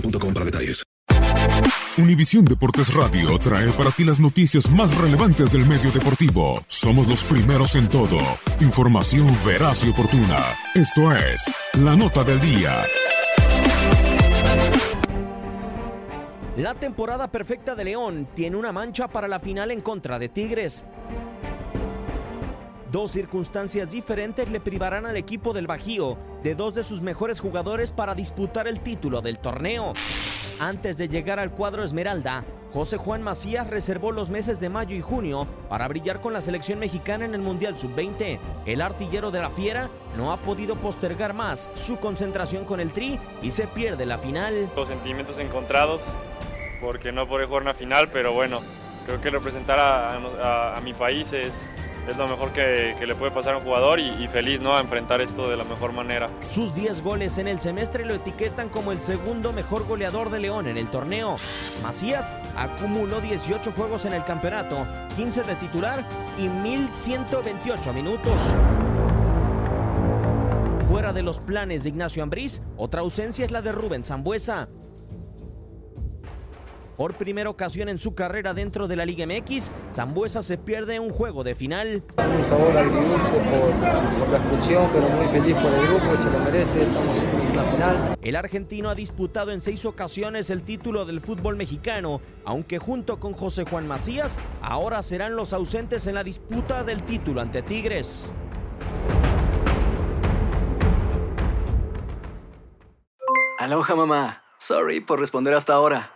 boostmobile.com. Univisión Deportes Radio trae para ti las noticias más relevantes del medio deportivo. Somos los primeros en todo. Información veraz y oportuna. Esto es La Nota del Día. La temporada perfecta de León tiene una mancha para la final en contra de Tigres. Dos circunstancias diferentes le privarán al equipo del Bajío de dos de sus mejores jugadores para disputar el título del torneo. Antes de llegar al cuadro Esmeralda, José Juan Macías reservó los meses de mayo y junio para brillar con la selección mexicana en el Mundial Sub-20. El artillero de la Fiera no ha podido postergar más su concentración con el Tri y se pierde la final. Los sentimientos encontrados porque no podré jugar una final, pero bueno, creo que representar a, a, a mi país es, es lo mejor que, que, le puede pasar a un jugador y, feliz ¿no? a enfrentar esto de la mejor manera. Sus 10 goles en el semestre lo etiquetan como el segundo mejor goleador de León en el torneo. Macías acumuló 18 juegos en el campeonato, 15 de titular y 1128 minutos. Fuera de los planes de Ignacio Ambriz, otra ausencia es la de Rubén Zambuesa. Por primera ocasión en su carrera dentro de la Liga MX, Zambuesa se pierde un juego de final. Un sabor agridulce por, por la expulsión, pero muy feliz por el grupo, se lo merece, estamos en la final. El argentino ha disputado en seis ocasiones el título del fútbol mexicano, aunque junto con José Juan Macías, ahora serán los ausentes en la disputa del título ante Tigres. Aloha mamá, sorry por responder hasta ahora.